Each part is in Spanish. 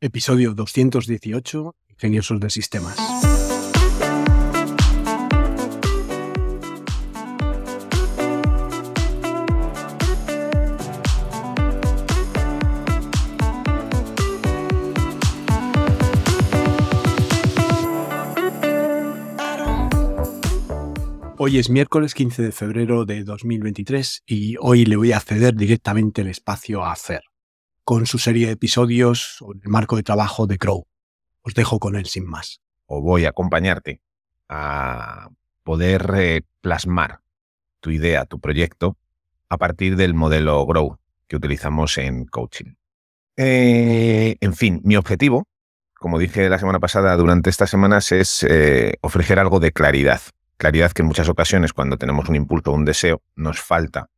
Episodio 218, Ingeniosos de Sistemas. Hoy es miércoles 15 de febrero de 2023 y hoy le voy a ceder directamente el espacio a Fer con su serie de episodios sobre el marco de trabajo de Crow. Os dejo con él sin más. O voy a acompañarte a poder eh, plasmar tu idea, tu proyecto, a partir del modelo Grow que utilizamos en coaching. Eh, en fin, mi objetivo, como dije la semana pasada, durante estas semanas es eh, ofrecer algo de claridad. Claridad que en muchas ocasiones cuando tenemos un impulso o un deseo nos falta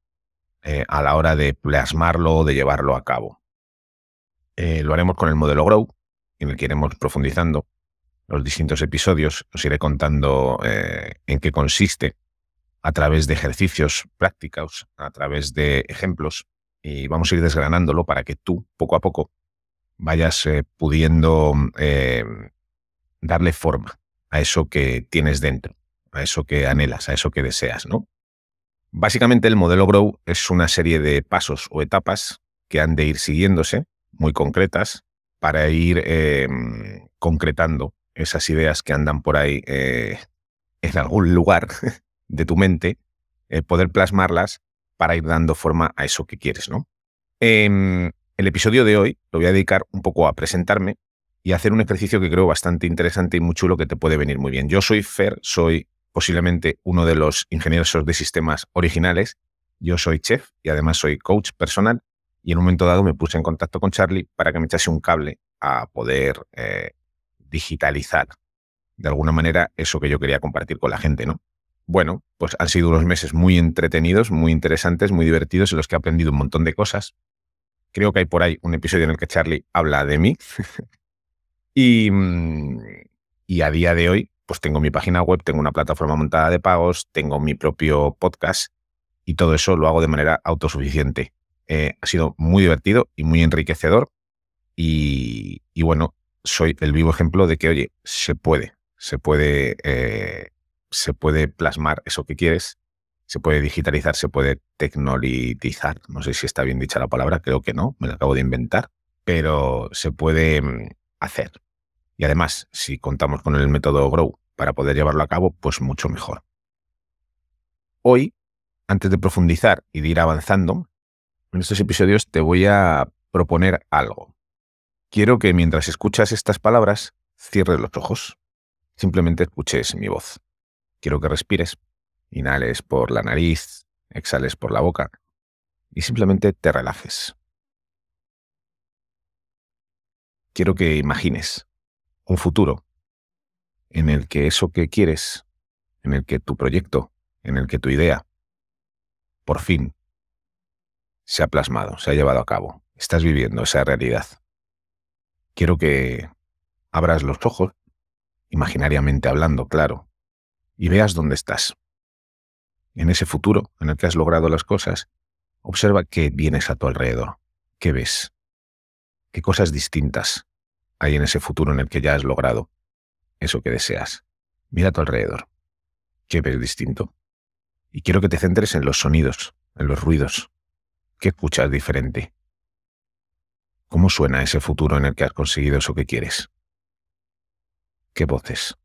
a la hora de plasmarlo o de llevarlo a cabo. Eh, lo haremos con el modelo Grow, en el que iremos profundizando los distintos episodios. Os iré contando eh, en qué consiste a través de ejercicios prácticos, a través de ejemplos, y vamos a ir desgranándolo para que tú, poco a poco, vayas eh, pudiendo darle forma a eso que tienes dentro, a eso que anhelas, a eso que deseas, ¿no? Básicamente el modelo Grow es una serie de pasos o etapas que han de ir siguiéndose muy concretas para ir em, concretando esas ideas que andan por ahí eh, en algún lugar de tu mente, eh, poder plasmarlas para ir dando forma a eso que quieres, ¿no? Em, el episodio de hoy lo voy a dedicar un poco a presentarme y a hacer un ejercicio que creo bastante interesante y muy chulo que te puede venir muy bien. Yo soy Fer, soy posiblemente uno de los ingenieros de sistemas originales. Yo soy chef y además soy coach personal y en un momento dado me puse en contacto con Charlie para que me echase un cable a poder eh, digitalizar de alguna manera eso que yo quería compartir con la gente, ¿no? Bueno, pues han sido unos meses muy entretenidos, muy interesantes, muy divertidos, en los que he aprendido un montón de cosas. Creo que hay por ahí un episodio en el que Charlie habla de mí. y, mm, y a día de hoy, pues tengo mi página web, tengo una plataforma montada de pagos, tengo mi propio podcast y todo eso lo hago de manera autosuficiente. Eh, ha sido muy divertido y muy enriquecedor. Y, bueno, soy el vivo ejemplo de que, oye, se puede, se puede, eh, se puede plasmar eso que quieres, se puede digitalizar, se puede tecnolitizar. No sé si está bien dicha la palabra, creo que no, me la acabo de inventar, pero se puede mm, hacer. Y además, si contamos con el método Grow para poder llevarlo a cabo, pues mucho mejor. Hoy, antes de profundizar y de ir avanzando, en estos episodios te voy a proponer algo. Quiero que mientras escuchas estas palabras, cierres los ojos. Simplemente escuches mi voz. Quiero que respires. Inhales por la nariz, exhales por la boca y simplemente te relajes. Quiero que imagines un futuro en el que eso que quieres, en el que tu proyecto, en el que tu idea, por fin se ha plasmado, se ha llevado a cabo. Estás viviendo esa realidad. Quiero que abras los ojos, imaginariamente hablando, claro, y veas dónde estás. En ese futuro en el que has logrado las cosas, observa qué vienes a tu alrededor, qué ves, qué cosas distintas hay en ese futuro en el que ya has logrado eso que deseas. Mira a tu alrededor, qué ves distinto. Y quiero que te centres en los sonidos, en los ruidos, ¿Qué escuchas diferente? ¿Cómo suena ese futuro en el que has conseguido eso que quieres? ¿Qué voces?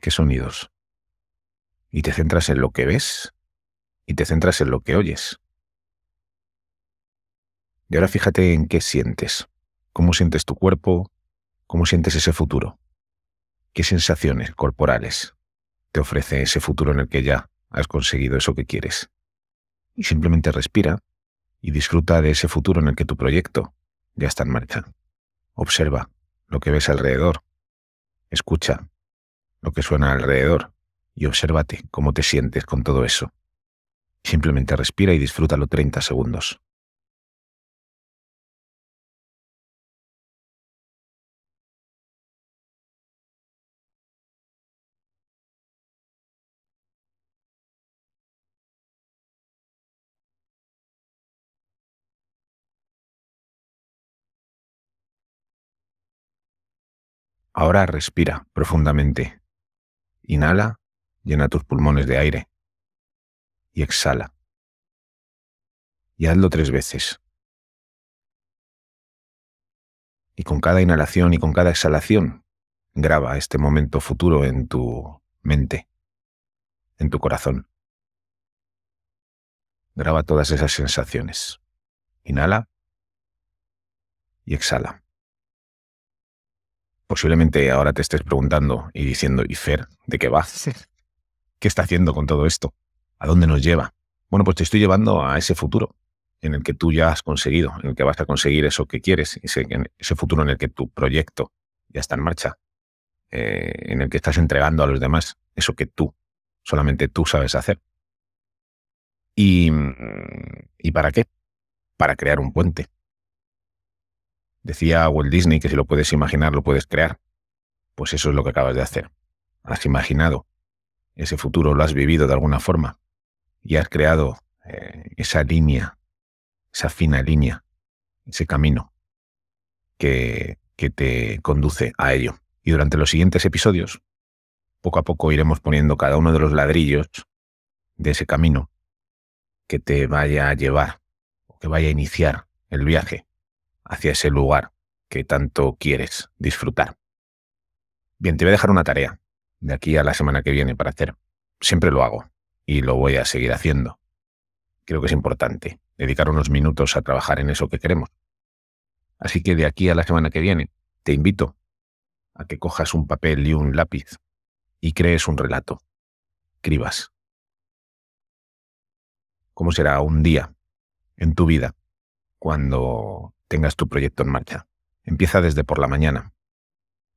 ¿Qué sonidos? Y te centras en lo que ves y te centras en lo que oyes. Y ahora fíjate en qué sientes. ¿Cómo sientes tu cuerpo? ¿Cómo sientes ese futuro? ¿Qué sensaciones corporales te ofrece ese futuro en el que ya has conseguido eso que quieres? Y simplemente respira y disfruta de ese futuro en el que tu proyecto ya está en marcha. Observa lo que ves alrededor, escucha lo que suena alrededor y obsérvate cómo te sientes con todo eso. Simplemente respira y disfrútalo 30 segundos. Ahora respira profundamente. Inhala, llena tus pulmones de aire y exhala. Y hazlo tres veces. Y con cada inhalación y con cada exhalación, graba este momento futuro en tu mente, en tu corazón. Graba todas esas sensaciones. Inhala y exhala. Posiblemente ahora te estés preguntando y diciendo, ¿y Fer, de qué va? ¿Qué está haciendo con todo esto? ¿A dónde nos lleva? Bueno, pues te estoy llevando a ese futuro en el que tú ya has conseguido, en el que vas a conseguir eso que quieres, ese, ese futuro en el que tu proyecto ya está en marcha, eh, en el que estás entregando a los demás eso que tú, solamente tú sabes hacer. ¿Y, ¿Y para qué? Para crear un puente. Decía Walt Disney que si lo puedes imaginar, lo puedes crear. Pues eso es lo que acabas de hacer. Has imaginado ese futuro, lo has vivido de alguna forma y has creado eh, esa línea, esa fina línea, ese camino que, que te conduce a ello. Y durante los siguientes episodios, poco a poco iremos poniendo cada uno de los ladrillos de ese camino que te vaya a llevar o que vaya a iniciar el viaje hacia ese lugar que tanto quieres disfrutar. Bien, te voy a dejar una tarea de aquí a la semana que viene para hacer. Siempre lo hago y lo voy a seguir haciendo. Creo que es importante dedicar unos minutos a trabajar en eso que queremos. Así que de aquí a la semana que viene te invito a que cojas un papel y un lápiz y crees un relato. Escribas. ¿Cómo será un día en tu vida cuando tengas tu proyecto en marcha? Empieza desde por la mañana,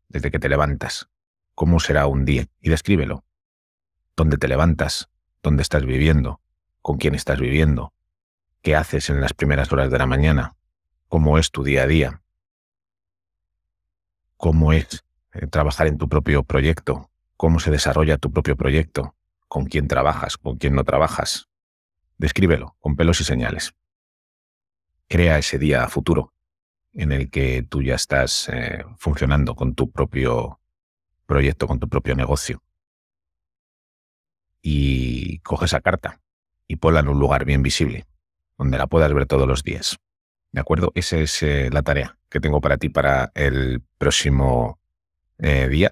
desde que te levantas. ¿Cómo será un día? Y descríbelo. ¿Dónde te levantas? ¿Dónde estás viviendo? ¿Con quién estás viviendo? ¿Qué haces en las primeras horas de la mañana? ¿Cómo es tu día a día? ¿Cómo es eh, trabajar en tu propio proyecto? ¿Cómo se desarrolla tu propio proyecto? ¿Con quién trabajas? ¿Con quién no trabajas? Descríbelo con pelos y señales. Crea ese día futuro en el que tú ya estás eh, funcionando con tu propio proyecto, con tu propio negocio. Y coge esa carta y ponla en un lugar bien visible, donde la puedas ver todos los días. ¿De acuerdo? Esa es eh, la tarea que tengo para ti para el próximo eh, día,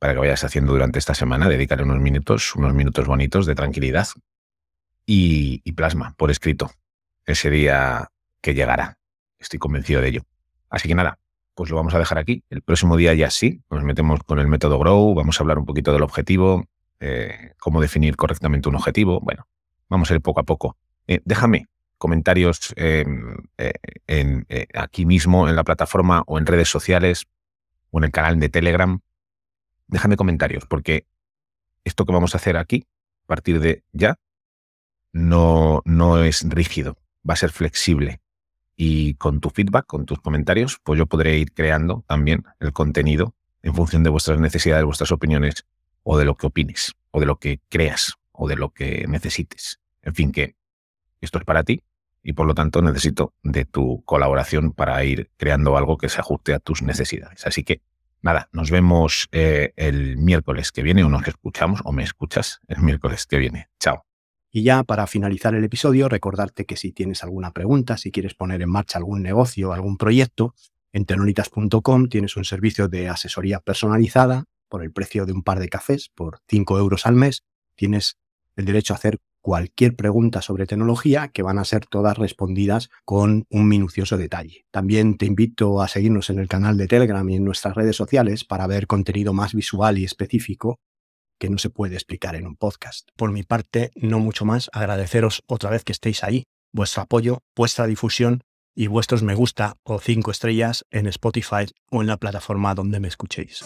para que vayas haciendo durante esta semana. Dedicar unos minutos, unos minutos bonitos de tranquilidad y plasma por escrito ese día que llegará. Estoy convencido de ello. Así que nada, pues lo vamos a dejar aquí. El próximo día ya sí, nos metemos con el método Grow, vamos a hablar un poquito del objetivo, eh, cómo definir correctamente un objetivo. Bueno, vamos a ir poco a poco. Eh, déjame comentarios em, eh, aquí mismo en la plataforma o en redes sociales o en el canal de Telegram. Déjame comentarios porque esto que vamos a hacer aquí, a partir de ya, no, no es rígido, va a ser flexible y con tu feedback, con tus comentarios, pues yo podré ir creando también el contenido en función de vuestras necesidades, vuestras opiniones o de lo que opines o de lo que creas o de lo que necesites. En fin, que esto es para ti y por lo tanto necesito de tu colaboración para ir creando algo que se ajuste a tus necesidades. Así que nada, nos vemos eh, el miércoles que viene o nos escuchamos o me escuchas el miércoles que viene. Chao. Y ya para finalizar el episodio, recordarte que si tienes alguna pregunta, si quieres poner en marcha algún negocio, algún proyecto, en tenoritas.com tienes un servicio de asesoría personalizada por el precio de un par de cafés, por 5 euros al mes. Tienes el derecho a hacer cualquier pregunta sobre tecnología que van a ser todas respondidas con un minucioso detalle. También te invito a seguirnos en el canal de Telegram y en nuestras redes sociales para ver contenido más visual y específico que no se puede explicar en un podcast. Por mi parte, no mucho más, agradeceros otra vez que estéis ahí, vuestro apoyo, vuestra difusión y vuestros me gusta o cinco estrellas en Spotify o en la plataforma donde me escuchéis.